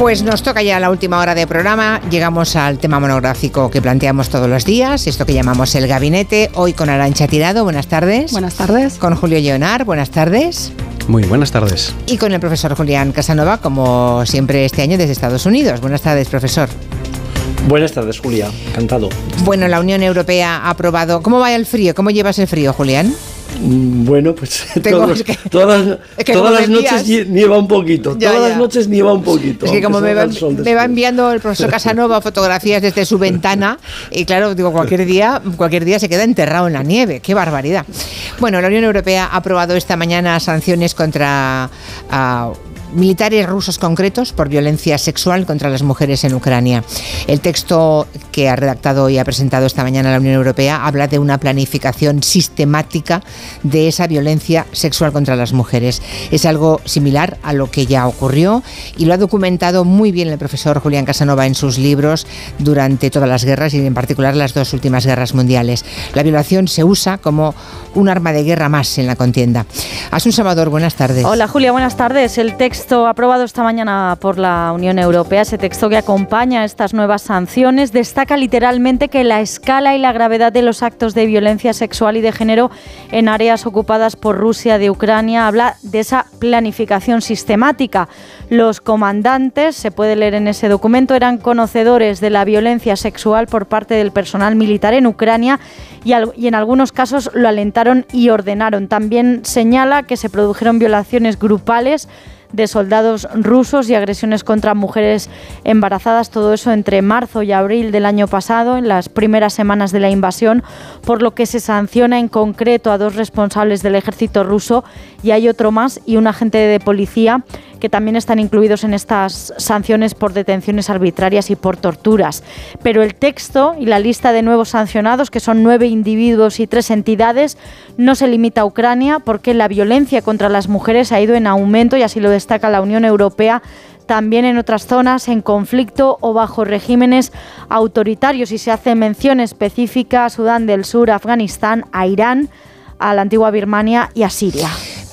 Pues nos toca ya la última hora de programa. Llegamos al tema monográfico que planteamos todos los días, esto que llamamos el gabinete. Hoy con Arancha Tirado, buenas tardes. Buenas tardes. Con Julio Leonar, buenas tardes. Muy buenas tardes. Y con el profesor Julián Casanova, como siempre este año desde Estados Unidos. Buenas tardes, profesor. Buenas tardes, Julia. Encantado. Bueno, la Unión Europea ha aprobado. ¿Cómo va el frío? ¿Cómo llevas el frío, Julián? Mm, bueno, pues todas, las noches nieva un poquito. todas las noches nieva un poquito. Es que como me va, me va, enviando el profesor Casanova fotografías desde su ventana y claro, digo, cualquier día, cualquier día se queda enterrado en la nieve. ¡Qué barbaridad! Bueno, la Unión Europea ha aprobado esta mañana sanciones contra... Uh, militares rusos concretos por violencia sexual contra las mujeres en Ucrania. El texto que ha redactado y ha presentado esta mañana la Unión Europea habla de una planificación sistemática de esa violencia sexual contra las mujeres. Es algo similar a lo que ya ocurrió y lo ha documentado muy bien el profesor Julián Casanova en sus libros durante todas las guerras y en particular las dos últimas guerras mundiales. La violación se usa como un arma de guerra más en la contienda. Asun Salvador, buenas tardes. Hola Julia, buenas tardes. El texto aprobado esta mañana por la Unión Europea, ese texto que acompaña estas nuevas sanciones, destaca literalmente que la escala y la gravedad de los actos de violencia sexual y de género en áreas ocupadas por Rusia de Ucrania habla de esa planificación sistemática. Los comandantes, se puede leer en ese documento, eran conocedores de la violencia sexual por parte del personal militar en Ucrania y en algunos casos lo alentaron y ordenaron. También señala que se produjeron violaciones grupales de soldados rusos y agresiones contra mujeres embarazadas, todo eso entre marzo y abril del año pasado, en las primeras semanas de la invasión, por lo que se sanciona en concreto a dos responsables del ejército ruso y hay otro más y un agente de policía que también están incluidos en estas sanciones por detenciones arbitrarias y por torturas. Pero el texto y la lista de nuevos sancionados, que son nueve individuos y tres entidades, no se limita a Ucrania porque la violencia contra las mujeres ha ido en aumento y así lo destaca la Unión Europea también en otras zonas en conflicto o bajo regímenes autoritarios y se hace mención específica a Sudán del Sur, Afganistán, a Irán, a la antigua Birmania y a Siria.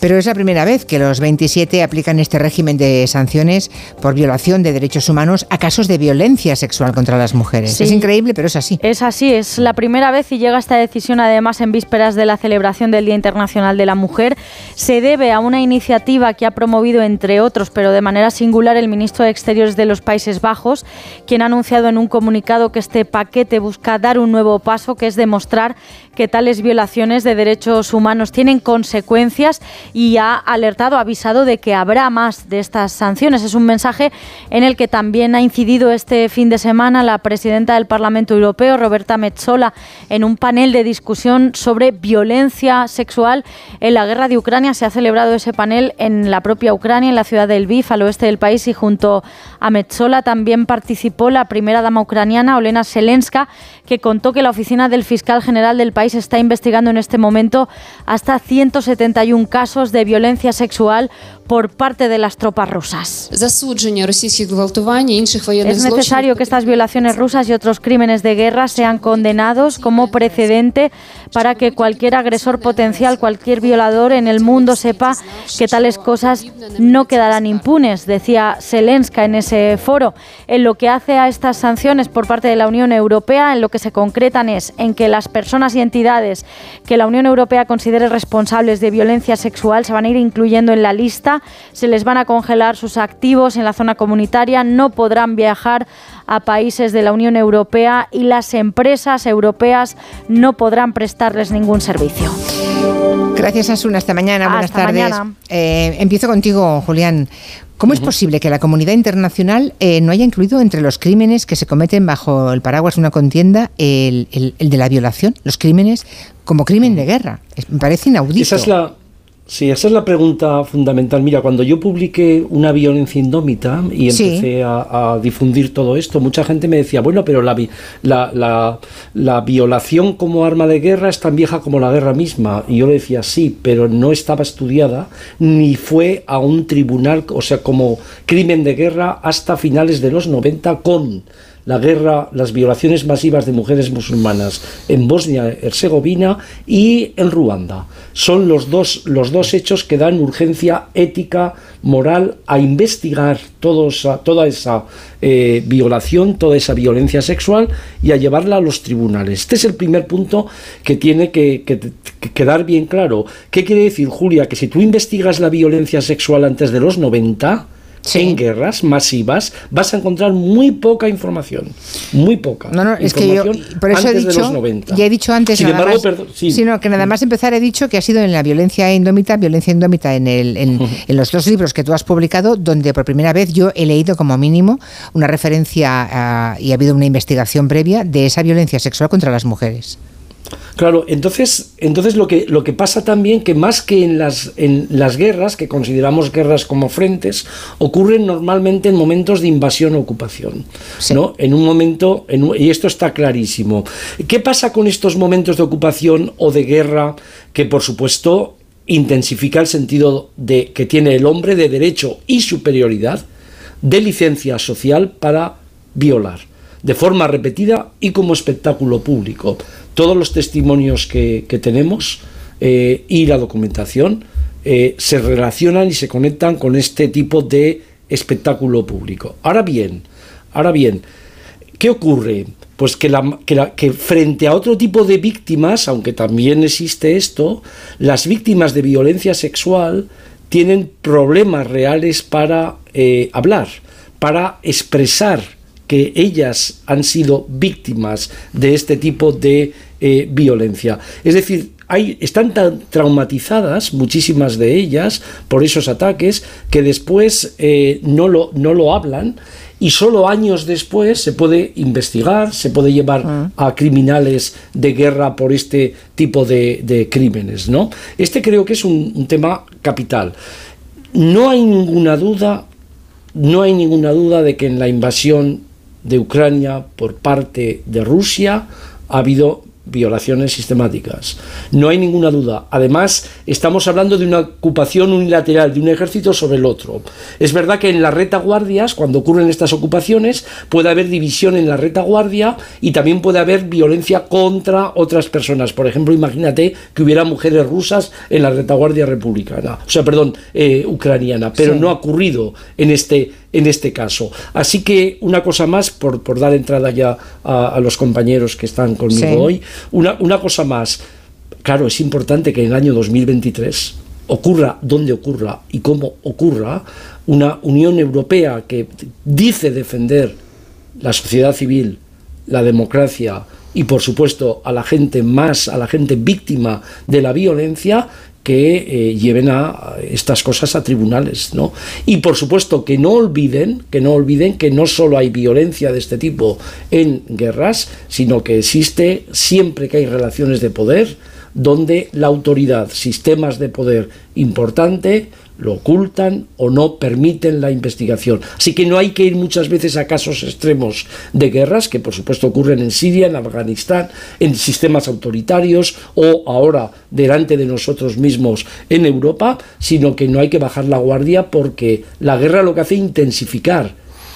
Pero es la primera vez que los 27 aplican este régimen de sanciones por violación de derechos humanos a casos de violencia sexual contra las mujeres. Es increíble, pero es así. Es así, es la primera vez y llega esta decisión además en vísperas de la celebración del Día Internacional de la Mujer. Se debe a una iniciativa que ha promovido, entre otros, pero de manera singular, el ministro de Exteriores de los Países Bajos, quien ha anunciado en un comunicado que este paquete busca dar un nuevo paso, que es demostrar que tales violaciones de derechos humanos tienen consecuencias y ha alertado, avisado de que habrá más de estas sanciones. Es un mensaje en el que también ha incidido este fin de semana la presidenta del Parlamento Europeo, Roberta Metsola, en un panel de discusión sobre violencia sexual en la guerra de Ucrania. Se ha celebrado ese panel en la propia Ucrania, en la ciudad de Lviv, al oeste del país, y junto a Metsola también participó la primera dama ucraniana, Olena Selenska, que contó que la oficina del fiscal general del país está investigando en este momento hasta 171 casos de violencia sexual por parte de las tropas rusas. Es necesario que estas violaciones rusas y otros crímenes de guerra sean condenados como precedente para que cualquier agresor potencial, cualquier violador en el mundo sepa que tales cosas no quedarán impunes, decía Zelenska en ese foro. En lo que hace a estas sanciones por parte de la Unión Europea, en lo que se concretan es en que las personas y entidades que la Unión Europea considere responsables de violencia sexual se van a ir incluyendo en la lista, se les van a congelar sus activos en la zona comunitaria, no podrán viajar a países de la Unión Europea y las empresas europeas no podrán prestarles ningún servicio. Gracias, Asuna. Hasta mañana. Buenas tardes. Eh, empiezo contigo, Julián. ¿Cómo es posible que la comunidad internacional eh, no haya incluido entre los crímenes que se cometen bajo el paraguas de una contienda el, de la violación, los crímenes como crimen de guerra? me parece inaudito. Esa es la, Sí, esa es la pregunta fundamental. Mira, cuando yo publiqué una violencia indómita y empecé a, difundir todo esto, mucha gente me decía, bueno, pero la, la, la, violación como arma de guerra es tan vieja como la guerra misma. Y yo le decía, sí, pero no estaba estudiada ni fue a un tribunal, o sea, como crimen de guerra hasta finales de los 90 con la guerra, las violaciones masivas de mujeres musulmanas en Bosnia-Herzegovina y en Ruanda. Son los dos, los dos hechos que dan urgencia ética, moral, a investigar toda esa eh, violación, toda esa violencia sexual y a llevarla a los tribunales. Este es el primer punto que tiene que, quedar bien claro. ¿Qué quiere decir, Julia? Que si tú investigas la violencia sexual antes de los 90, en guerras masivas vas a encontrar muy poca información. Muy poca. No, no, es que yo, por eso he dicho, ya he dicho antes, Sin embargo, sino que nada más empezar he dicho que ha sido en la violencia indómita, violencia indómita en, el, en, los dos libros que tú has publicado, donde por primera vez yo he leído como mínimo una referencia y ha habido una investigación previa de esa violencia sexual contra las mujeres. Claro, entonces, entonces lo, que, lo que pasa también que más que en las, en las guerras, que consideramos guerras como frentes, ocurren normalmente en momentos de invasión o ocupación. ¿no? En un momento, y esto está clarísimo. ¿Qué pasa con estos momentos de ocupación o de guerra que por supuesto intensifica el sentido de, que tiene el hombre de derecho y superioridad de licencia social para violar? de forma repetida y como espectáculo público todos los testimonios que, tenemos eh, y la documentación eh, se relacionan y se conectan con este tipo de espectáculo público. Ahora bien, ahora bien, ¿qué ocurre? Pues que, frente a otro tipo de víctimas, aunque también existe esto, las víctimas de violencia sexual tienen problemas reales para eh, hablar, para expresar que ellas han sido víctimas de este tipo de eh, violencia. Es decir, hay, están tan traumatizadas, muchísimas de ellas, por esos ataques, que después eh, no, lo, no lo hablan y solo años después se puede investigar, se puede llevar ah. a criminales de guerra por este tipo de, crímenes. ¿no? Este creo que es un, un, tema capital. No hay ninguna duda, no hay ninguna duda de que en la invasión de Ucrania por parte de Rusia ha habido violaciones sistemáticas. No hay ninguna duda. Además, estamos hablando de una ocupación unilateral de un ejército sobre el otro. Es verdad que en las retaguardias, cuando ocurren estas ocupaciones, puede haber división en la retaguardia y también puede haber violencia contra otras personas. Por ejemplo, imagínate que hubiera mujeres rusas en la retaguardia republicana, o sea, perdón, eh, ucraniana, pero no ha ocurrido en este en este caso. Así que una cosa más, por, por dar entrada ya a, los compañeros que están conmigo hoy, una, una cosa más. Claro, es importante que en el año 2023 ocurra donde ocurra y cómo ocurra, una Unión Europea que dice defender la sociedad civil, la democracia y por supuesto a la gente más, a la gente víctima de la violencia, que eh, lleven a estas cosas a tribunales, ¿no? Y por supuesto que no olviden, que no olviden que no solo hay violencia de este tipo en guerras, sino que existe siempre que hay relaciones de poder, donde la autoridad, sistemas de poder importante, lo ocultan o no permiten la investigación. Así que no hay que ir muchas veces a casos extremos de guerras, que por supuesto ocurren en Siria, en Afganistán, en sistemas autoritarios o ahora delante de nosotros mismos en Europa, sino que no hay que bajar la guardia porque la guerra lo que hace es intensificar,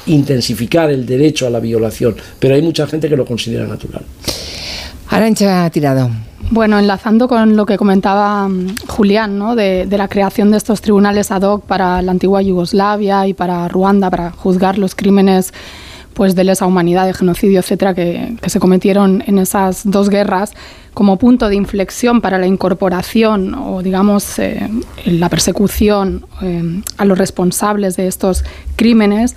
intensificar el derecho a la violación, pero hay mucha gente que lo considera natural. Arancha Tirado. Bueno, enlazando con lo que comentaba mm, Julián, ¿no? de, la creación de estos tribunales ad hoc para la antigua Yugoslavia y para Ruanda, para juzgar los crímenes pues, de lesa humanidad, de genocidio, etcétera, que, se cometieron en esas dos guerras, como punto de inflexión para la incorporación o, digamos, eh, la persecución eh, a los responsables de estos crímenes.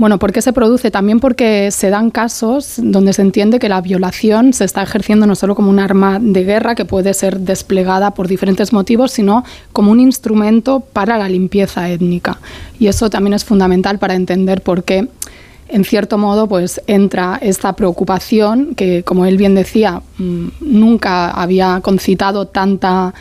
Bueno, ¿por qué se produce? También porque se dan casos donde se entiende que la violación se está ejerciendo no solo como un arma de guerra que puede ser desplegada por diferentes motivos, sino como un instrumento para la limpieza étnica. Y eso también es fundamental para entender por qué en cierto modo, pues entra esta preocupación que, como él bien decía, mm, nunca había concitado tanta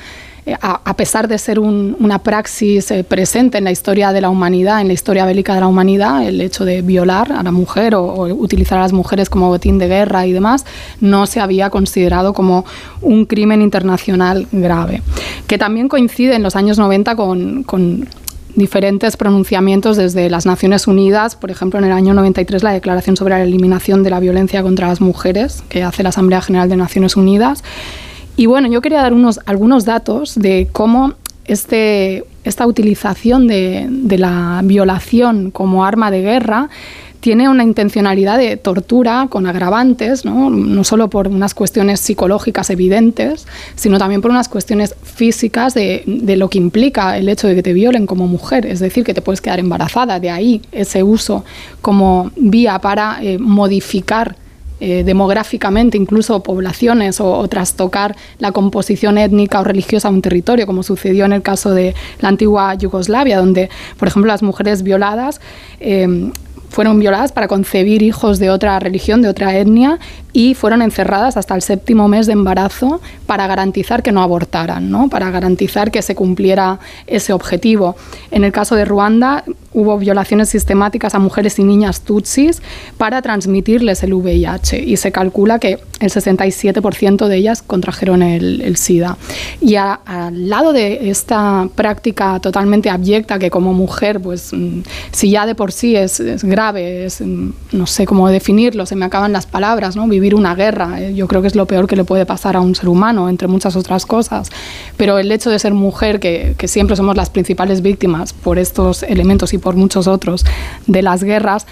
eh, a, pesar de ser una praxis eh, presente en la historia de la humanidad, en la historia bélica de la humanidad, el hecho de violar a la mujer o, utilizar a las mujeres como botín de guerra y demás, no se había considerado como un crimen internacional grave. Que también coincide en los años 90 con diferentes pronunciamientos desde las Naciones Unidas, por ejemplo, en el año 93 la Declaración sobre la Eliminación de la Violencia contra las Mujeres, que hace la Asamblea General de Naciones Unidas. Y bueno, yo quería dar unos, algunos datos de cómo este, esta utilización de, de la violación como arma de guerra tiene una intencionalidad de tortura con agravantes, ¿no? no solo por unas cuestiones psicológicas evidentes, sino también por unas cuestiones físicas de, de, lo que implica el hecho de que te violen como mujer, es decir, que te puedes quedar embarazada, de ahí ese uso como vía para eh, modificar eh, demográficamente incluso poblaciones o, o, trastocar la composición étnica o religiosa de un territorio, como sucedió en el caso de la antigua Yugoslavia, donde, por ejemplo, las mujeres violadas eh, fueron violadas para concebir hijos de otra religión, de otra etnia, y fueron encerradas hasta el séptimo mes de embarazo para garantizar que no abortaran, ¿no? para garantizar que se cumpliera ese objetivo. En el caso de Ruanda hubo violaciones sistemáticas a mujeres y niñas tutsis para transmitirles el VIH y se calcula que el 67% de ellas contrajeron el, el SIDA. Y a, al lado de esta práctica totalmente abyecta que como mujer, pues mm, si ya de por sí es, es grave, no sé cómo definirlo, se me acaban las palabras, ¿no? vivir una guerra. Eh, yo creo que es lo peor que le puede pasar a un ser humano, entre muchas otras cosas. Pero el hecho de ser mujer, que siempre somos las principales víctimas por estos elementos y por muchos otros de las guerras,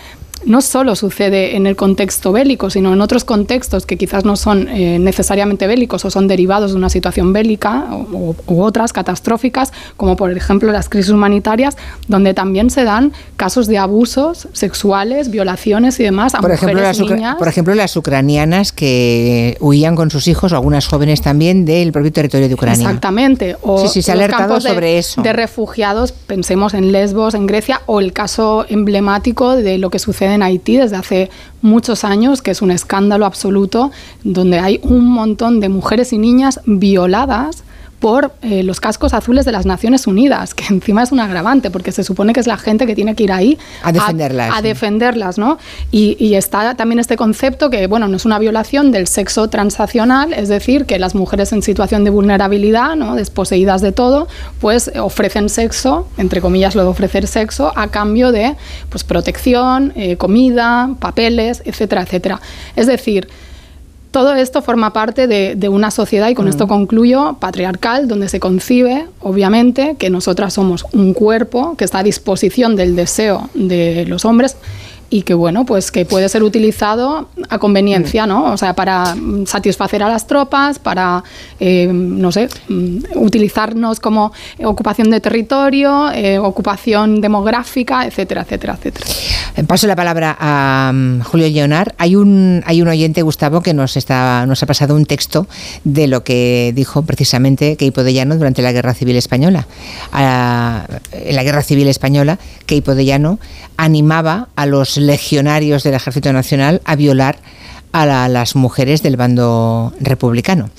no solo sucede en el contexto bélico, sino en otros contextos que quizás no son eh, necesariamente bélicos o son derivados de una situación bélica o, u otras catastróficas, como por ejemplo las crisis humanitarias, donde también se dan casos de abusos sexuales, violaciones y demás a por mujeres ejemplo, las niñas. Por ejemplo, las ucranianas que huían con sus hijos, o algunas jóvenes también, del propio territorio de Ucrania. Exactamente. O sí, sí, se ha alertado de, sobre eso. De refugiados, pensemos en Lesbos, en Grecia, o el caso emblemático de lo que sucede en Haití desde hace muchos años, que es un escándalo absoluto, donde hay un montón de mujeres y niñas violadas por eh, los cascos azules de las Naciones Unidas, que encima es un agravante, porque se supone que es la gente que tiene que ir ahí a defenderlas. A, a defenderlas ¿no? Y, y, está también este concepto que, bueno, no es una violación del sexo transaccional, es decir, que las mujeres en situación de vulnerabilidad, ¿no? desposeídas de todo, pues ofrecen sexo, entre comillas lo de ofrecer sexo, a cambio de pues, protección, eh, comida, papeles, etcétera, etcétera. Es decir, todo esto forma parte de, de, una sociedad, y con mm. esto concluyo, patriarcal, donde se concibe, obviamente, que nosotras somos un cuerpo que está a disposición del deseo de los hombres y que bueno, pues que puede ser utilizado a conveniencia, ¿no? O sea, para satisfacer a las tropas, para, eh, no sé, utilizarnos como ocupación de territorio, eh, ocupación demográfica, etcétera, etcétera, etcétera. Paso la palabra a Julio Leonar. Hay un, hay un oyente, Gustavo, que nos, está, nos ha pasado un texto de lo que dijo precisamente Queipo de Llano durante la Guerra Civil Española. A, en la Guerra Civil Española, Queipo de Llano animaba a los legionarios del Ejército Nacional a violar a la, las mujeres del bando republicano.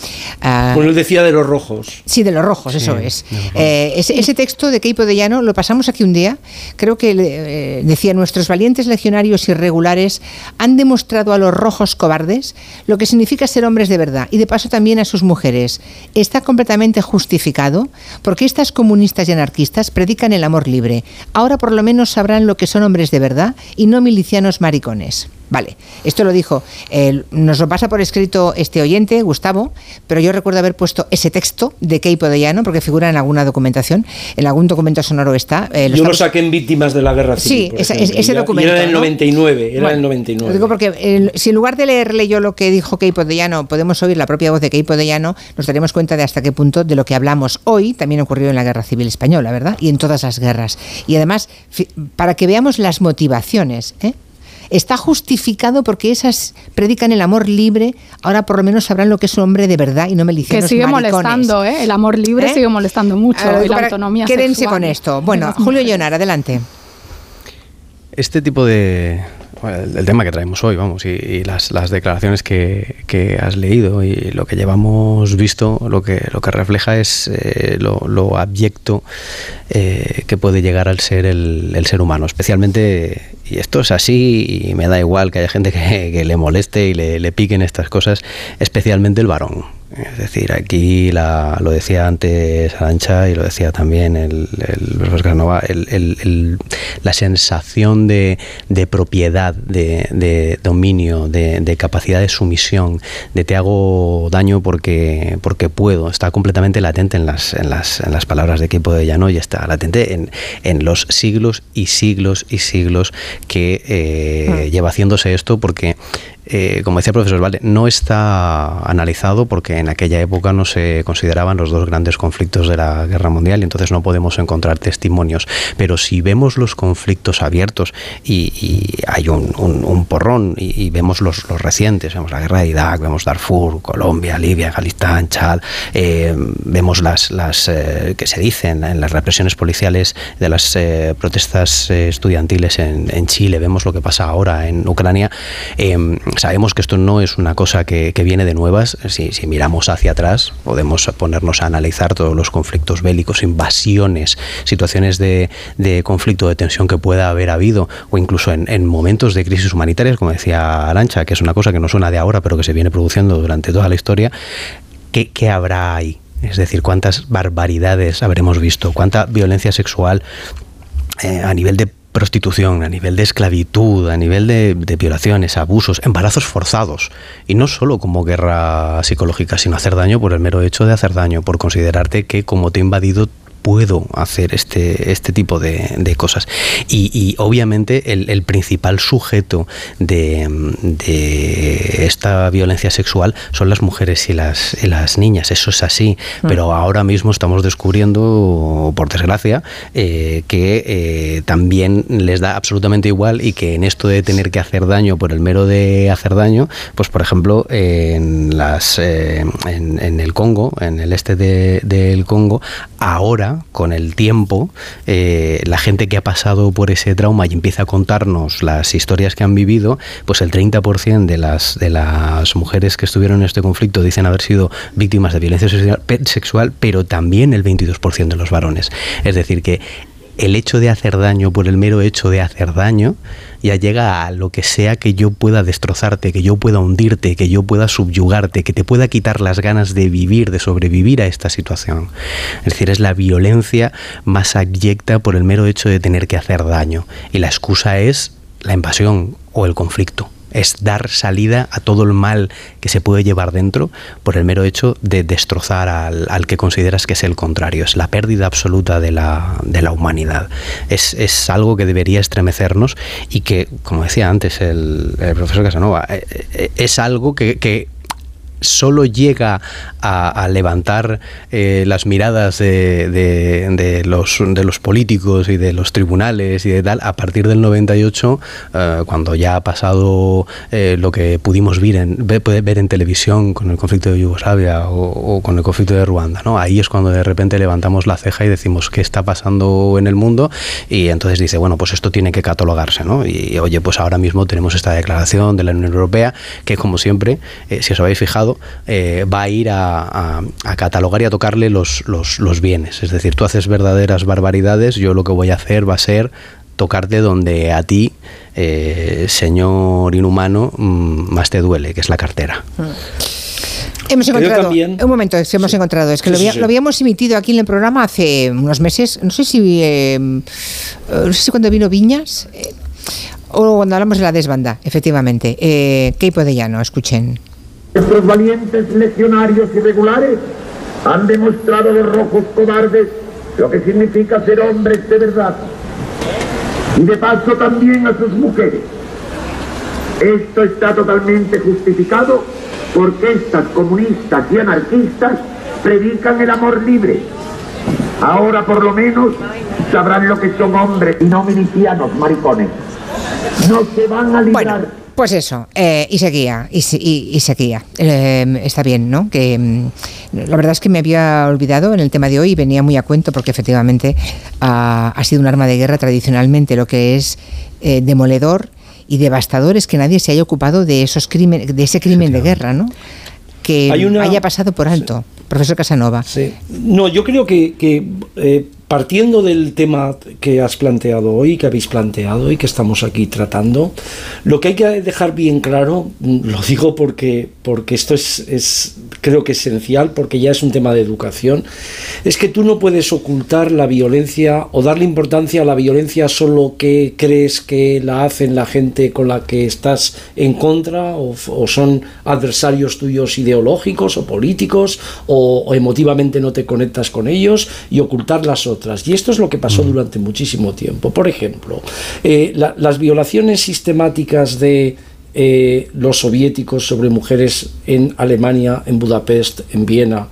Uh, bueno, él decía de los rojos. Sí, de los rojos, sí, eso es. Eh, ese, ese, texto de Queipo de Llano lo pasamos aquí un día. Creo que eh, decía, nuestros valientes legionarios irregulares han demostrado a los rojos cobardes lo que significa ser hombres de verdad y de paso también a sus mujeres. Está completamente justificado porque estas comunistas y anarquistas predican el amor libre. Ahora por lo menos sabrán lo que son hombres de verdad y no milicianos maricones. Vale, esto lo dijo. Eh, nos lo pasa por escrito este oyente, Gustavo, pero yo recuerdo haber puesto ese texto de Keipo de Llano, porque figura en alguna documentación, en algún documento sonoro está. Eh, lo yo estamos... lo saqué en Víctimas de la Guerra Civil. Sí, esa, ese documento. Y era del 99, era bueno, del 99. Lo digo porque eh, si en lugar de leerle yo lo que dijo Keipo de Llano, podemos oír la propia voz de Keipo de Llano, nos daremos cuenta de hasta qué punto de lo que hablamos hoy también ocurrió en la Guerra Civil Española, ¿verdad? Y en todas las guerras. Y además, para que veamos las motivaciones, ¿eh? Está justificado porque esas predican el amor libre, ahora por lo menos sabrán lo que es un hombre de verdad y no milicianos Que sigue maricones. molestando, ¿eh? el amor libre ¿Eh? sigue molestando mucho, ver, y la autonomía Quédense sexual con esto. Bueno, Julio Llonar, adelante. Este tipo de, el, el, tema que traemos hoy, vamos, y, y las, las, declaraciones que, que, has leído y lo que llevamos visto, lo que, lo que refleja es eh, lo, lo, abyecto eh, que puede llegar al ser el, el, ser humano, especialmente, y esto es así, y me da igual que haya gente que, que le moleste y le, le piquen estas cosas, especialmente el varón. Es decir, aquí lo decía antes Arancha y lo decía también el, profesor Casanova, la sensación de, propiedad, de, dominio, de, capacidad de sumisión, de te hago daño porque, porque puedo, está completamente latente en las, en las, en las palabras de equipo de Llano y está latente en, en los siglos y siglos y siglos que eh, ah. lleva haciéndose esto porque eh, como decía el profesor Vale, no está analizado porque en aquella época no se consideraban los dos grandes conflictos de la guerra mundial y entonces no podemos encontrar testimonios. Pero si vemos los conflictos abiertos y, hay un, porrón y, vemos los, recientes, vemos la guerra de Irak, vemos Darfur, Colombia, Libia, Afganistán, Chad, eh, vemos las, las eh, que se dicen en las represiones policiales de las protestas estudiantiles en, Chile, vemos lo que pasa ahora en Ucrania Sabemos que esto no es una cosa que, viene de nuevas. Si, miramos hacia atrás, podemos ponernos a analizar todos los conflictos bélicos, invasiones, situaciones de, conflicto, de tensión que pueda haber habido, o incluso en, momentos de crisis humanitarias, como decía Arancha, que es una cosa que no suena de ahora, pero que se viene produciendo durante toda la historia. ¿Qué, habrá ahí? Es decir, cuántas barbaridades habremos visto, cuánta violencia sexual eh, a nivel de prostitución, a nivel de esclavitud, a nivel de, violaciones, abusos, embarazos forzados. Y no solo como guerra psicológica, sino hacer daño por el mero hecho de hacer daño, por considerarte que como te he invadido puedo hacer este, este tipo de, cosas. Y, obviamente el, principal sujeto de, esta violencia sexual son las mujeres y las, las niñas, eso es así, mm. pero ahora mismo estamos descubriendo, por desgracia, eh, que eh, también les da absolutamente igual y que en esto de tener que hacer daño por el mero de hacer daño, pues por ejemplo en, las, eh, en, el Congo, en el este del Congo, ahora con el tiempo, eh, la gente que ha pasado por ese trauma y empieza a contarnos las historias que han vivido, pues el 30% de las, de las mujeres que estuvieron en este conflicto dicen haber sido víctimas de violencia sexual, pero también el 22% de los varones. Es decir, que el hecho de hacer daño por el mero hecho de hacer daño ya llega a lo que sea que yo pueda destrozarte, que yo pueda hundirte, que yo pueda subyugarte, que te pueda quitar las ganas de vivir, de sobrevivir a esta situación. Es decir, es la violencia más abyecta por el mero hecho de tener que hacer daño. Y la excusa es la invasión o el conflicto es dar salida a todo el mal que se puede llevar dentro por el mero hecho de destrozar al, que consideras que es el contrario. Es la pérdida absoluta de la, de la humanidad. Es, es, algo que debería estremecernos y que, como decía antes el, profesor Casanova, eh, eh, es algo que solo llega a, levantar eh, las miradas de, los, políticos y de los tribunales y de tal a partir del 98, eh, cuando ya ha pasado eh, lo que pudimos ver en, ver, en televisión con el conflicto de Yugoslavia o, con el conflicto de Ruanda. ¿no? Ahí es cuando de repente levantamos la ceja y decimos qué está pasando en el mundo y entonces dice, bueno, pues esto tiene que catalogarse. ¿no? Y oye, pues ahora mismo tenemos esta declaración de la Unión Europea que como siempre, si os habéis fijado, va a ir a a, catalogar y a tocarle los, los, bienes. Es decir, tú haces verdaderas barbaridades, yo lo que voy a hacer va a ser tocarte donde a ti, eh, señor inhumano, mm, más te duele, que es la cartera. Mm. Hemos encontrado, un momento, hemos encontrado, es que lo, habíamos emitido aquí en el programa hace unos meses, no sé si, eh, no sé si cuando vino Viñas, eh, o cuando hablamos de la desbanda, efectivamente. Eh, de Llano, escuchen. Nuestros valientes legionarios irregulares han demostrado los rojos cobardes lo que significa ser hombres de verdad. Y de paso también a sus mujeres. Esto está totalmente justificado porque estas comunistas y anarquistas predican el amor libre. Ahora por lo menos sabrán lo que son hombres y no milicianos maricones. No se van a librar. Pues eso, eh, y seguía, y, seguía. Eh, está bien, ¿no? Que mm, la verdad es que me había olvidado en el tema de hoy y venía muy a cuento porque efectivamente ha, sido un arma de guerra tradicionalmente, lo que es eh, demoledor y devastador es que nadie se haya ocupado de esos crímenes, de ese crimen de guerra, ¿no? Que haya pasado por alto, profesor Casanova. Sí. No, yo creo que, partiendo del tema que has planteado hoy, que habéis planteado y que estamos aquí tratando, lo que hay que dejar bien claro, mm, lo digo porque, porque esto es, es creo que esencial, porque ya es un tema de educación, es que tú no puedes ocultar la violencia o darle importancia a la violencia solo que crees que la hacen la gente con la que estás en contra o, son adversarios tuyos ideológicos o políticos o, emotivamente no te conectas con ellos y ocultar las otras. Y esto es lo que pasó mm. durante muchísimo tiempo. Por ejemplo, eh, las violaciones sistemáticas de eh, los soviéticos sobre mujeres en Alemania, en Budapest, en Viena,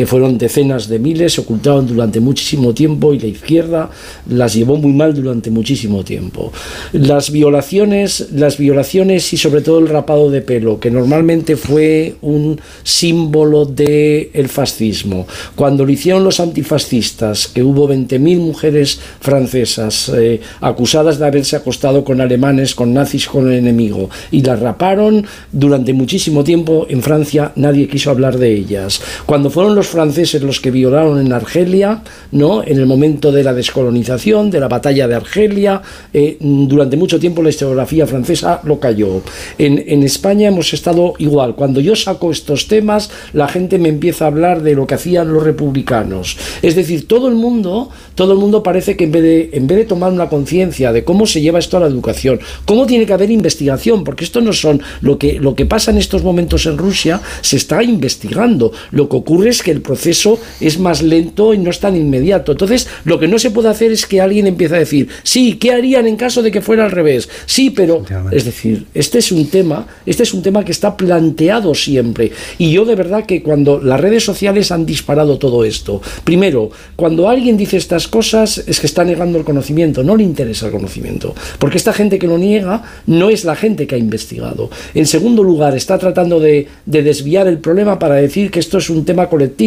que fueron decenas de miles, se ocultaron durante muchísimo tiempo y la izquierda las llevó muy mal durante muchísimo tiempo. Las violaciones, las violaciones y sobre todo el rapado de pelo, que normalmente fue un símbolo del el fascismo. Cuando lo hicieron los antifascistas, que hubo 20.000 mujeres francesas eh, acusadas de haberse acostado con alemanes, con nazis, con el enemigo, y las raparon durante muchísimo tiempo en Francia, nadie quiso hablar de ellas. Cuando fueron los franceses los que violaron en Argelia, ¿no? En el momento de la descolonización, de la batalla de Argelia, eh, durante mucho tiempo la historiografía francesa lo cayó. En, en España hemos estado igual. Cuando yo saco estos temas, la gente me empieza a hablar de lo que hacían los republicanos. Es decir, todo el mundo, todo el mundo parece que en vez de, en vez de tomar una conciencia de cómo se lleva esto a la educación, cómo tiene que haber investigación, porque esto no son lo que, lo que pasa en estos momentos en Rusia, se está investigando. Lo que ocurre es que el proceso es más lento y no es tan inmediato. Entonces, lo que no se puede hacer es que alguien empiece a decir, sí, ¿qué harían en caso de que fuera al revés? Sí, pero es decir, este es un tema, este es un tema que está planteado siempre. Y yo de verdad que cuando las redes sociales han disparado todo esto, primero, cuando alguien dice estas cosas es que está negando el conocimiento, no le interesa el conocimiento, porque esta gente que lo niega no es la gente que ha investigado. En segundo lugar, está tratando de, de desviar el problema para decir que esto es un tema colectivo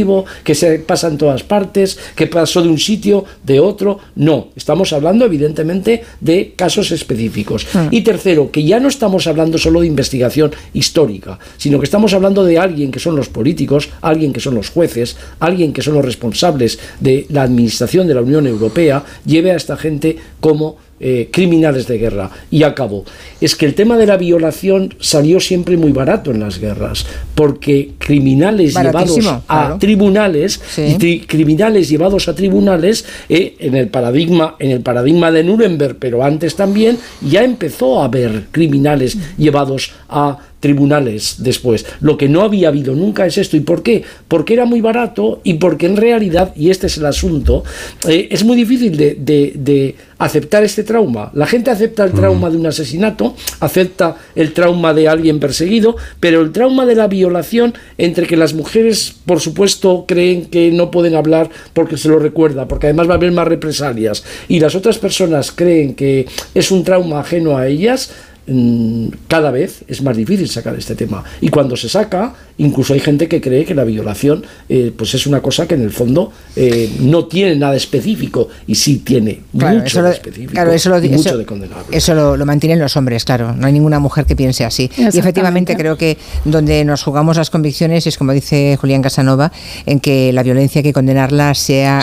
que se pasa en todas partes, que pasó de un sitio, de otro. No, estamos hablando evidentemente de casos específicos. Hmm. Y tercero, que ya no estamos hablando solo de investigación histórica, sino que estamos hablando de alguien que son los políticos, alguien que son los jueces, alguien que son los responsables de la administración de la Unión Europea, lleve a esta gente como eh, criminales de guerra. Y acabó. Es que el tema de la violación salió siempre muy barato en las guerras, porque criminales llevados a tribunales, criminales llevados a tribunales, eh, en el paradigma, en el paradigma de Nuremberg, pero antes también, ya empezó a haber criminales llevados a tribunales después. Lo que no había habido nunca es esto. ¿Y por qué? Porque era muy barato y porque en realidad, y este es el asunto, eh, es muy difícil de, aceptar este trauma. La gente acepta el trauma de un asesinato, acepta el trauma de alguien perseguido, pero el trauma de la violación, entre que las mujeres, por supuesto, creen que no pueden hablar porque se lo recuerda, porque además va a haber más represalias, y las otras personas creen que es un trauma ajeno a ellas, cada vez es más difícil sacar este tema. Y cuando se saca, incluso hay gente que cree que la violación eh, pues es una cosa que en el fondo eh, no tiene nada específico y sí tiene mucho de específico eso lo, y mucho de condenable. Eso lo, mantienen los hombres, claro. No hay ninguna mujer que piense así. Y efectivamente creo que donde nos jugamos las convicciones es, como dice Julián Casanova, en que la violencia hay que condenarla sea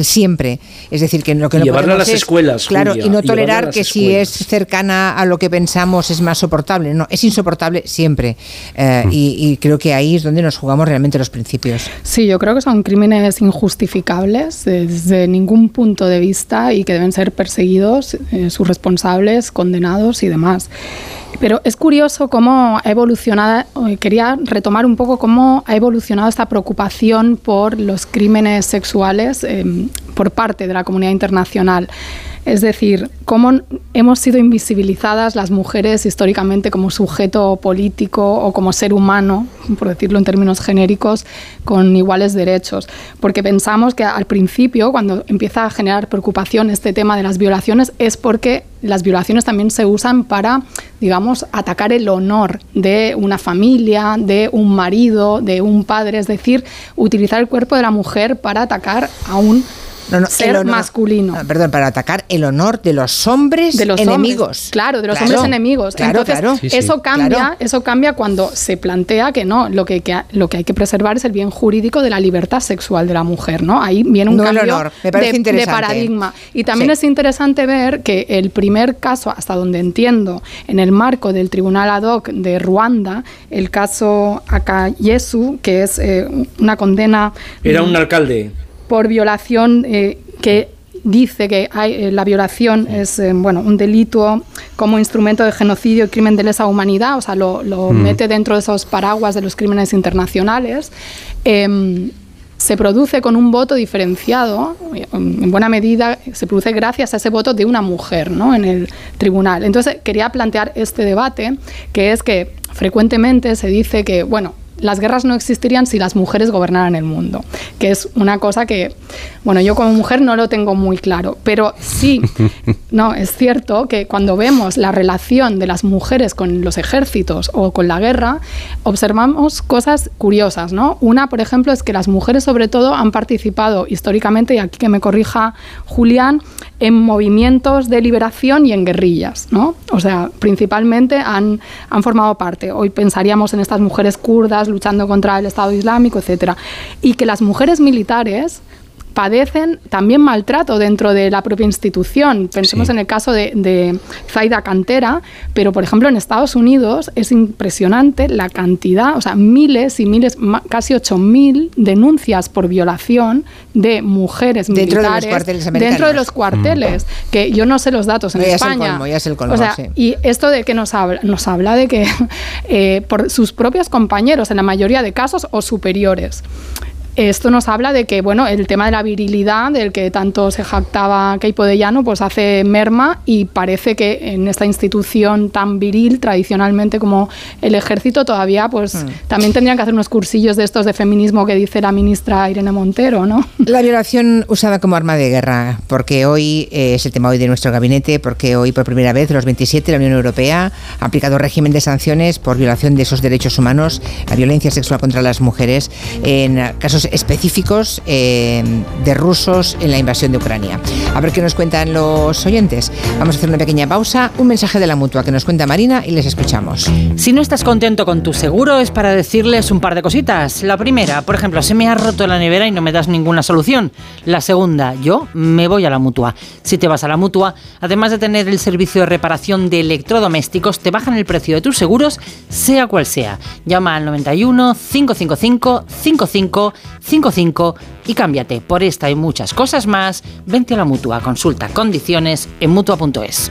siempre. Es decir, que lo que no llevarla a las escuelas. Claro, y no tolerar que si es cercana a lo que pensamos es más soportable. No, es insoportable siempre. Eh, mm. y, creo que ahí es donde nos jugamos realmente los principios. Sí, yo creo que son crímenes injustificables desde ningún punto de vista y que deben ser perseguidos, eh, sus responsables, condenados y demás. Pero es curioso cómo ha evolucionado, eh, quería retomar un poco cómo ha evolucionado esta preocupación por los crímenes sexuales por parte de la comunidad internacional. Es decir, cómo hemos sido invisibilizadas las mujeres históricamente como sujeto político o como ser humano, por decirlo en términos genéricos, con iguales derechos. Porque pensamos que al principio, cuando empieza a generar preocupación este tema de las violaciones, es porque las violaciones también se usan para, digamos, atacar el honor de una familia, de un marido, de un padre, es decir, utilizar el cuerpo de la mujer para atacar a un ser masculino. Ah, perdón, para atacar el honor de los hombres de los enemigos. claro, de los hombres enemigos. Entonces, eso cambia, eso cambia cuando se plantea que no, lo que, lo que hay que preservar es el bien jurídico de la libertad sexual de la mujer, ¿no? Ahí viene un cambio de, paradigma. Y también es interesante ver que el primer caso, hasta donde entiendo, en el marco del Tribunal Ad hoc de Ruanda, el caso Akayesu, que es eh, una condena... Era un alcalde. Por violación eh, que dice que hay, eh, la violación es bueno un delito como instrumento de genocidio y crimen de lesa humanidad, o sea, lo, mm. mete dentro de esos paraguas de los crímenes internacionales. Em, se produce con un voto diferenciado, en buena medida se produce gracias a ese voto de una mujer ¿no? en el tribunal. Entonces quería plantear este debate, que es que frecuentemente se dice que, bueno, las guerras no existirían si las mujeres gobernaran el mundo, que es una cosa que, bueno, yo como mujer no lo tengo muy claro, pero sí, no, es cierto que cuando vemos la relación de las mujeres con los ejércitos o con la guerra, observamos cosas curiosas, ¿no? Una, por ejemplo, es que las mujeres sobre todo han participado históricamente, y aquí que me corrija Julián, en movimientos de liberación y en guerrillas, ¿no? O sea, principalmente han, han formado parte. Hoy pensaríamos en estas mujeres kurdas luchando contra el Estado Islámico, etcétera. Y que las mujeres militares padecen también maltrato dentro de la propia institución. Pensemos en el caso de, Zaida Cantera, pero por ejemplo en Estados Unidos es impresionante la cantidad, o sea, miles y miles, casi 8.000 denuncias por violación de mujeres dentro militares de los cuarteles dentro de los cuarteles, mm. que yo no sé los datos en España. o sea, Y esto de que nos habla, nos habla de que eh, por sus propios compañeros, en la mayoría de casos, o superiores. Esto nos habla de que, bueno, el tema de la virilidad, del que tanto se jactaba Keipo de Llano, pues hace merma y parece que en esta institución tan viril, tradicionalmente como el ejército, todavía pues hmm. también tendrían que hacer unos cursillos de estos de feminismo que dice la ministra Irene Montero, ¿no? La violación usada como arma de guerra, porque hoy eh, es el tema hoy de nuestro gabinete, porque hoy por primera vez los 27 la Unión Europea ha aplicado régimen de sanciones por violación de esos derechos humanos, la violencia sexual contra las mujeres en casos específicos eh, de rusos en la invasión de Ucrania. A ver qué nos cuentan los oyentes. Vamos a hacer una pequeña pausa, un mensaje de la mutua que nos cuenta Marina y les escuchamos. Si no estás contento con tu seguro es para decirles un par de cositas. La primera, por ejemplo, se me ha roto la nevera y no me das ninguna solución. La segunda, yo me voy a la mutua. Si te vas a la mutua, además de tener el servicio de reparación de electrodomésticos, te bajan el precio de tus seguros, sea cual sea. Llama al 91 555 55 55 y cámbiate. Por esta y muchas cosas más, vente a la mutua. Consulta condiciones en mutua.es.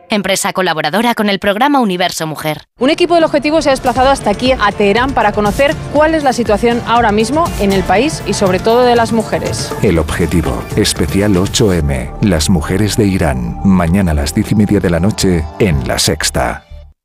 empresa colaboradora con el programa Universo Mujer. Un equipo del objetivo se ha desplazado hasta aquí, a Teherán, para conocer cuál es la situación ahora mismo en el país y sobre todo de las mujeres. El objetivo, especial 8M, las mujeres de Irán, mañana a las 10 y media de la noche en La Sexta.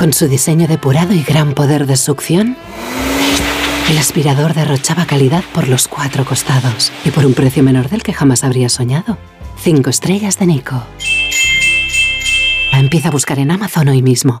Con su diseño depurado y gran poder de succión, el aspirador derrochaba calidad por los cuatro costados y por un precio menor del que jamás habría soñado. Cinco estrellas de Nico. empieza a buscar en Amazon hoy mismo.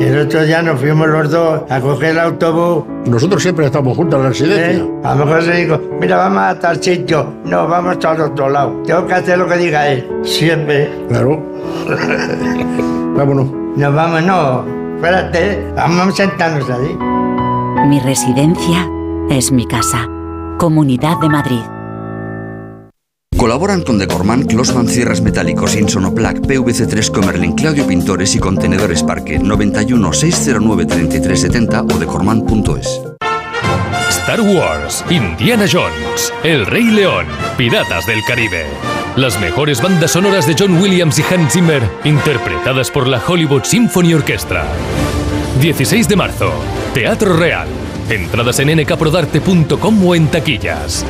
El otro día nos fuimos los dos a coger el autobús. Nosotros siempre estamos juntos en la residencia. ¿Eh? A lo mejor se digo, mira, vamos a tal sitio. No, vamos al otro lado. Tengo que hacer lo que diga él. Siempre. Claro. Vámonos. Nos vamos, no. Espérate, vamos a sentarnos ahí. Mi residencia es mi casa. Comunidad de Madrid. Colaboran con Decorman, Closman Cierras Metálicos, Insonoplac, PVC3 Comerlin, Claudio Pintores y Contenedores Parque 91 609 3370 o decorman.es. Star Wars, Indiana Jones, El Rey León, Piratas del Caribe. Las mejores bandas sonoras de John Williams y Hans Zimmer, interpretadas por la Hollywood Symphony Orchestra. 16 de marzo, Teatro Real. Entradas en nkprodarte.com o en taquillas.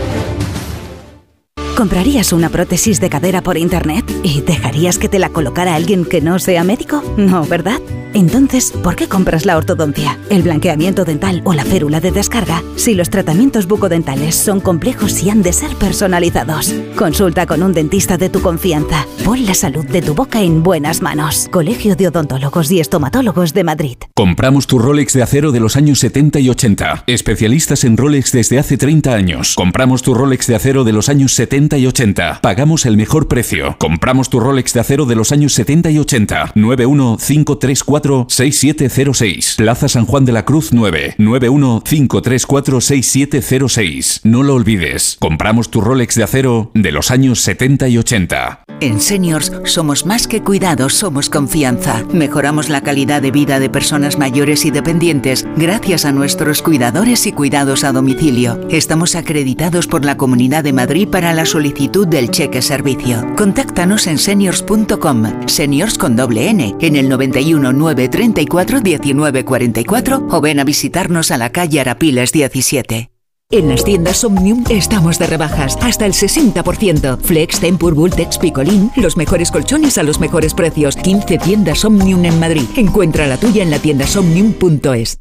¿Comprarías una prótesis de cadera por internet y dejarías que te la colocara alguien que no sea médico? No, ¿verdad? Entonces, ¿por qué compras la ortodoncia, el blanqueamiento dental o la férula de descarga si los tratamientos bucodentales son complejos y han de ser personalizados? Consulta con un dentista de tu confianza. Pon la salud de tu boca en buenas manos. Colegio de Odontólogos y Estomatólogos de Madrid. Compramos tu Rolex de acero de los años 70 y 80. Especialistas en Rolex desde hace 30 años. Compramos tu Rolex de acero de los años 70 y 80. Pagamos el mejor precio. Compramos tu Rolex de acero de los años 70 y 80. 91534 6706. Plaza San Juan de la Cruz 9 91534 6706. No lo olvides. Compramos tu Rolex de acero de los años 70 y 80. En Seniors somos más que cuidados, somos confianza. Mejoramos la calidad de vida de personas mayores y dependientes gracias a nuestros cuidadores y cuidados a domicilio. Estamos acreditados por la Comunidad de Madrid para la solicitud del cheque servicio. Contáctanos en seniors.com, seniors con doble N, en el 91 934 1944 o ven a visitarnos a la calle Arapiles 17. En las tiendas Omnium estamos de rebajas, hasta el 60%. Flex, Tempur, Vultex, Picolín, los mejores colchones a los mejores precios. 15 tiendas Omnium en Madrid. Encuentra la tuya en la tienda somnium.es.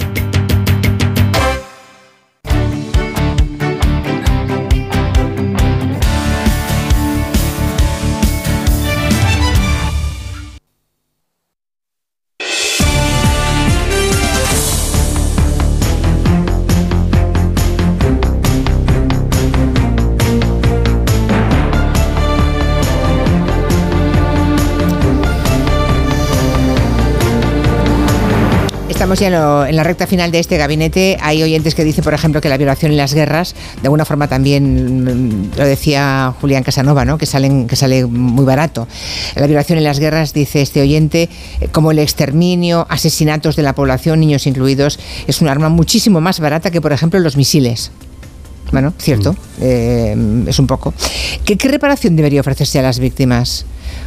Estamos ya en, lo- en la recta final de este gabinete. Hay oyentes que dicen, por ejemplo, que la violación en las guerras, de alguna forma también mm, lo decía Julián Casanova, ¿no? que, salen, que sale muy barato. La violación en las guerras, dice este oyente, eh, como el exterminio, asesinatos de la población, niños incluidos, es un arma muchísimo más barata que, por ejemplo, los misiles. Bueno, cierto, eh, es un poco. ¿Qué, qué reparación debería ofrecerse a las víctimas?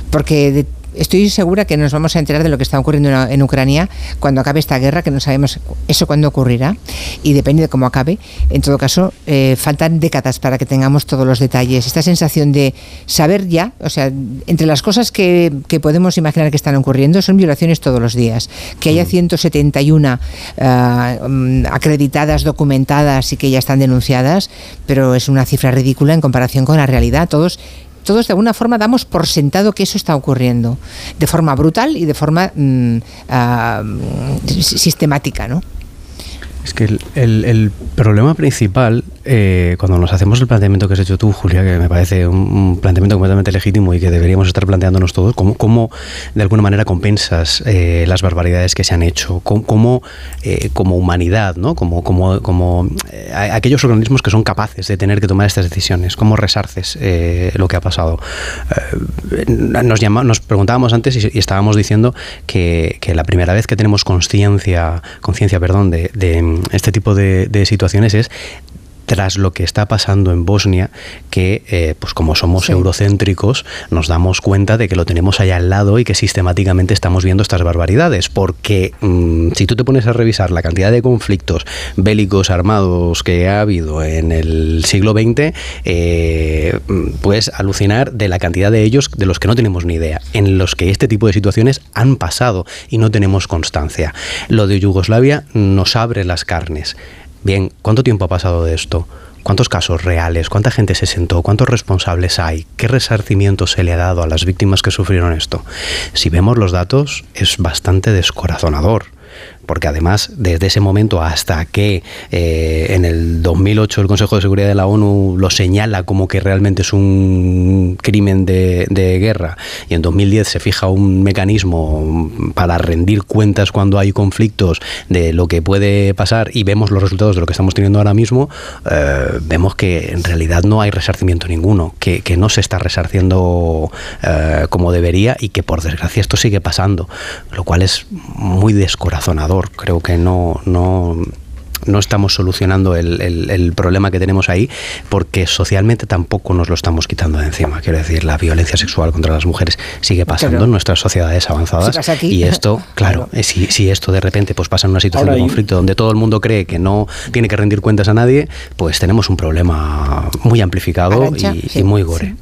Porque de- estoy segura que nos vamos a enterar de lo que está ocurriendo en, Ucrania cuando acabe esta guerra, que no sabemos eso cuándo ocurrirá y depende de cómo acabe. En todo caso, eh, faltan décadas para que tengamos todos los detalles. Esta sensación de saber ya, o sea, entre las cosas que, que podemos imaginar que están ocurriendo son violaciones todos los días. Que haya 171 ah, mm, acreditadas, documentadas y que ya están denunciadas, pero es una cifra ridícula en comparación con la realidad. Todos todos de alguna forma damos por sentado que eso está ocurriendo, de forma brutal y de forma si- sistemática, ¿no? Es que el problema principal, eh, cuando nos hacemos el planteamiento que has hecho tú, Julia, que me parece un, planteamiento completamente legítimo y que deberíamos estar planteándonos todos, cómo, cómo de alguna manera compensas eh, las barbaridades que se han hecho, cómo, eh, como humanidad, ¿no? como, como, aquellos organismos que son capaces de tener que tomar estas decisiones, cómo resarces lo que ha pasado. nos, preguntábamos antes y, estábamos diciendo que, la primera vez que tenemos conciencia, conciencia, perdón, de, este tipo de situaciones es tras lo que está pasando en Bosnia, que eh, pues como somos eurocéntricos, nos damos cuenta de que lo tenemos allá al lado y que sistemáticamente estamos viendo estas barbaridades. Porque mm, si tú te pones a revisar la cantidad de conflictos bélicos armados que ha habido en el siglo XX, eh, puedes alucinar de la cantidad de ellos de los que no tenemos ni idea, en los que este tipo de situaciones han pasado y no tenemos constancia. Lo de Yugoslavia nos abre las carnes. Bien, ¿cuánto tiempo ha pasado de esto? ¿Cuántos casos reales? ¿Cuánta gente se sentó? ¿Cuántos responsables hay? ¿Qué resarcimiento se le ha dado a las víctimas que sufrieron esto? Si vemos los datos, es bastante descorazonador porque además desde ese momento hasta que eh, en el 2008 el Consejo de Seguridad de la ONU lo señala como que realmente es un crimen de, guerra y en 2010 se fija un mecanismo para rendir cuentas cuando hay conflictos de lo que puede pasar y vemos los resultados de lo que estamos teniendo ahora mismo, eh, vemos que en realidad no hay resarcimiento ninguno, que, no se está resarciendo eh, como debería y que por desgracia esto sigue pasando, lo cual es muy descorazonador Creo que no, no, no estamos solucionando el, problema que tenemos ahí porque socialmente tampoco nos lo estamos quitando de encima. Quiero decir, la violencia sexual contra las mujeres sigue pasando en nuestras sociedades avanzadas y esto, claro, Si, si, esto de repente pues pasa en una situación de conflicto donde todo el mundo cree que no tiene que rendir cuentas a nadie, pues tenemos un problema muy amplificado y, muy gore.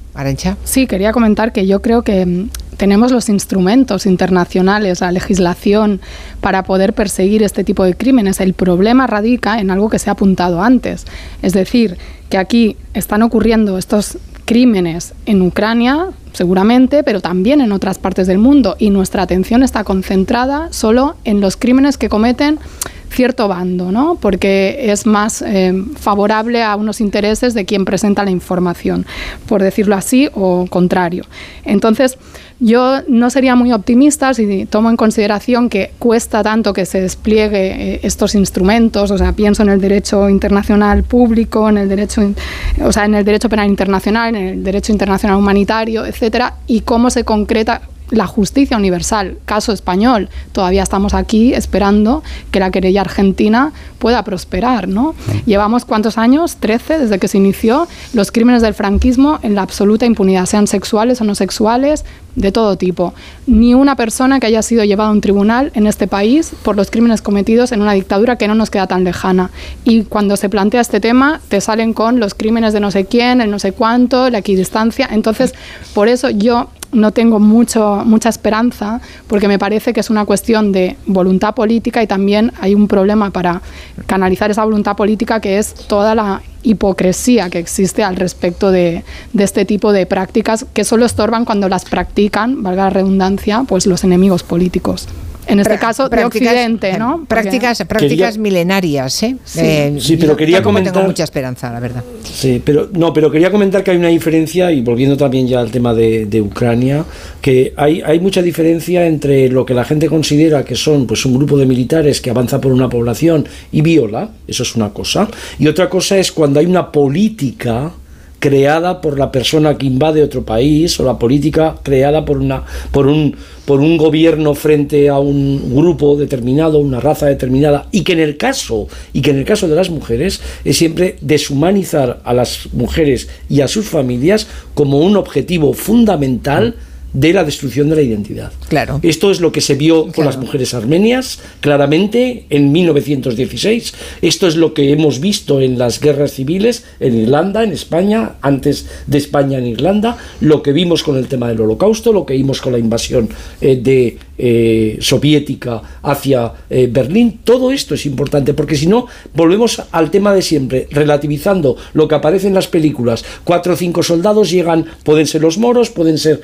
Sí, quería comentar que yo creo que mm, tenemos los instrumentos internacionales, la legislación para poder perseguir este tipo de crímenes. El problema radica en algo que se ha apuntado antes, es decir, que aquí están ocurriendo estos crímenes en Ucrania, seguramente, pero también en otras partes del mundo, y nuestra atención está concentrada solo en los crímenes que cometen cierto bando, ¿no? porque es más eh, favorable a unos intereses de quien presenta la información, por decirlo así, o contrario. Entonces, yo no sería muy optimista si tomo en consideración que cuesta tanto que se despliegue eh, estos instrumentos, o sea, pienso en el derecho internacional público, en el derecho, o sea, en el derecho penal internacional, en el derecho internacional humanitario, etcétera, y cómo se concreta la justicia universal, caso español, todavía estamos aquí esperando que la querella argentina pueda prosperar, ¿no? Llevamos cuántos años, 13, desde que se inició los crímenes del franquismo en la absoluta impunidad, sean sexuales o no sexuales, de todo tipo. Ni una persona que haya sido llevada a un tribunal en este país por los crímenes cometidos en una dictadura que no nos queda tan lejana. Y cuando se plantea este tema, te salen con los crímenes de no sé quién, el no sé cuánto, la equidistancia. Entonces, por eso yo no tengo mucho, mucha esperanza porque me parece que es una cuestión de voluntad política y también hay un problema para canalizar esa voluntad política que es toda la hipocresía que existe al respecto de, este tipo de prácticas que solo estorban cuando las practican, valga la redundancia, pues los enemigos políticos en este caso de Occidente, ¿no? Prácticas, prácticas milenarias, ¿eh? Sí, eh, pero quería comentar. Tengo mucha esperanza, la verdad. Sí, pero no, pero quería comentar que hay una diferencia y volviendo también ya al tema de, de, Ucrania, que hay, hay mucha diferencia entre lo que la gente considera que son, pues, un grupo de militares que avanza por una población y viola, eso es una cosa, y otra cosa es cuando hay una política creada por la persona que invade otro país o la política creada por una por un por un gobierno frente a un grupo determinado, una raza determinada y que en el caso y que en el caso de las mujeres es siempre deshumanizar a las mujeres y a sus familias como un objetivo fundamental de la destrucción de la identidad. Claro. Esto es lo que se vio con las mujeres armenias claramente en 1916. Esto es lo que hemos visto en las guerras civiles en Irlanda, en España, antes de España en Irlanda, lo que vimos con el tema del Holocausto, lo que vimos con la invasión eh, de eh, soviética hacia eh, Berlín. Todo esto es importante porque si no volvemos al tema de siempre, relativizando lo que aparece en las películas. Cuatro o cinco soldados llegan, pueden ser los moros, pueden ser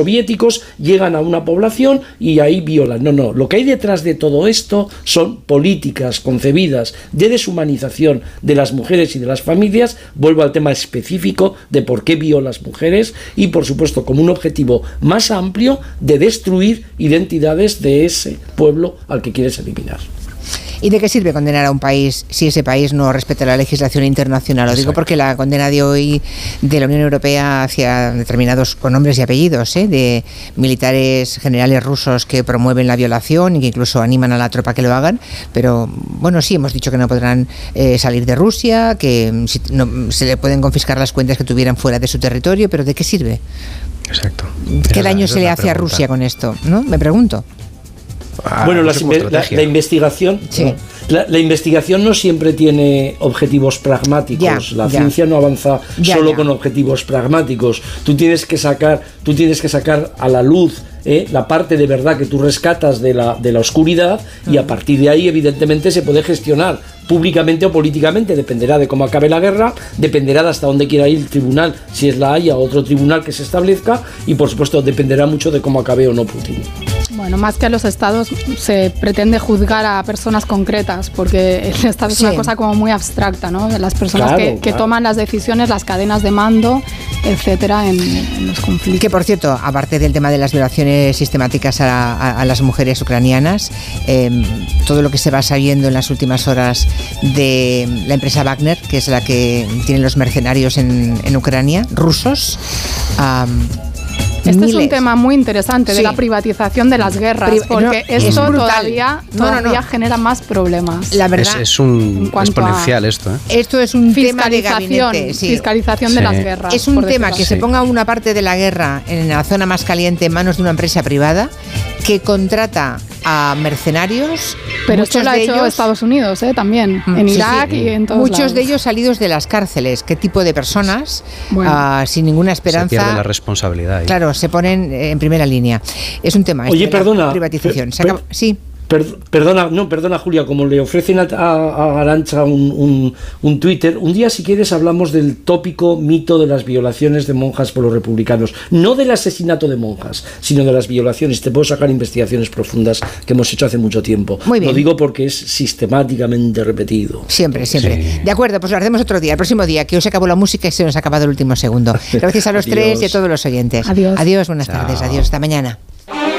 soviéticos, llegan a una población y ahí violan. No, no, lo que hay detrás de todo esto son políticas concebidas de deshumanización de las mujeres y de las familias. Vuelvo al tema específico de por qué violan las mujeres y, por supuesto, como un objetivo más amplio de destruir identidades de ese pueblo al que quieres eliminar. ¿Y de qué sirve condenar a un país si ese país no respeta la legislación internacional? Lo digo porque la condena de hoy de la Unión Europea hacia determinados con nombres y apellidos, ¿eh? de militares generales rusos que promueven la violación y que incluso animan a la tropa que lo hagan, pero bueno, sí hemos dicho que no podrán eh, salir de Rusia, que mm, si- no- se le pueden confiscar las cuentas que tuvieran fuera de su territorio, pero ¿de qué sirve? Exacto. ¿Qué daño se le hace a. Rusia con esto? ¿No? Me pregunto. Ah, bueno, la, investigación, ¿no? la, la investigación no siempre tiene objetivos pragmáticos. Ya, la ya. ciencia no avanza Ya, solo ya. con objetivos pragmáticos. Tú tienes que sacar, tú tienes que sacar a la luz ¿eh? la parte de verdad que tú rescatas de la, de la oscuridad y a partir de ahí, evidentemente, se puede gestionar públicamente o políticamente, dependerá de cómo acabe la guerra, dependerá de hasta dónde quiera ir el tribunal, si es la Haya o otro tribunal que se establezca, y por supuesto dependerá mucho de cómo acabe o no Putin. Bueno, más que a los estados se pretende juzgar a personas concretas, porque el estado es Sí. una cosa como muy abstracta, ¿no? Las personas Claro, que, que claro. toman las decisiones, las cadenas de mando, etcétera, en, en los conflictos. Que por cierto, aparte del tema de las violaciones sistemáticas a, a- a las mujeres ucranianas, eh, todo lo que se va sabiendo en las últimas horas de la empresa Wagner, que es la que tiene los mercenarios en, en Ucrania, rusos. am, Este es un tema muy interesante de la privatización de las guerras, Pri- porque no, es esto todavía, No, no, no. todavía genera más problemas. La Es, verdad, es un cuanto a- exponencial esto, ¿eh? esto es un tema de Fiscalización, gabinete. sí. fiscalización de las guerras. Es un tema que se ponga una parte de la guerra en la zona más caliente en manos de una empresa privada que contrata a mercenarios. Pero esto muchos lo ha de hecho ellos- Estados Unidos, ¿eh? también, en Sí, Irak sí. y en todos Muchos lados. de ellos salidos de las cárceles. ¿Qué tipo de personas Bueno. ah, sin ninguna Se pierde la esperanza? responsabilidad. ahí. Claro, se ponen eh, en primera línea. Es un tema. Oye, esto la perdona, Privatización. Se acaba- sí. Per- perdona, no, perdona Julia, como le ofrecen a, a- a Arancha un, un- un Twitter, un día si quieres hablamos del tópico mito de las violaciones de monjas por los republicanos, no del asesinato de monjas, sino de las violaciones. Te puedo sacar investigaciones profundas que hemos hecho hace mucho tiempo. Muy bien. Lo digo porque es sistemáticamente repetido. Siempre, siempre. De acuerdo, pues lo haremos otro día, el próximo día, que hoy se acabó la música y se nos ha acabado el último segundo. Gracias a los tres y a todos los oyentes. Adiós. Adiós, buenas tardes, adiós, hasta mañana.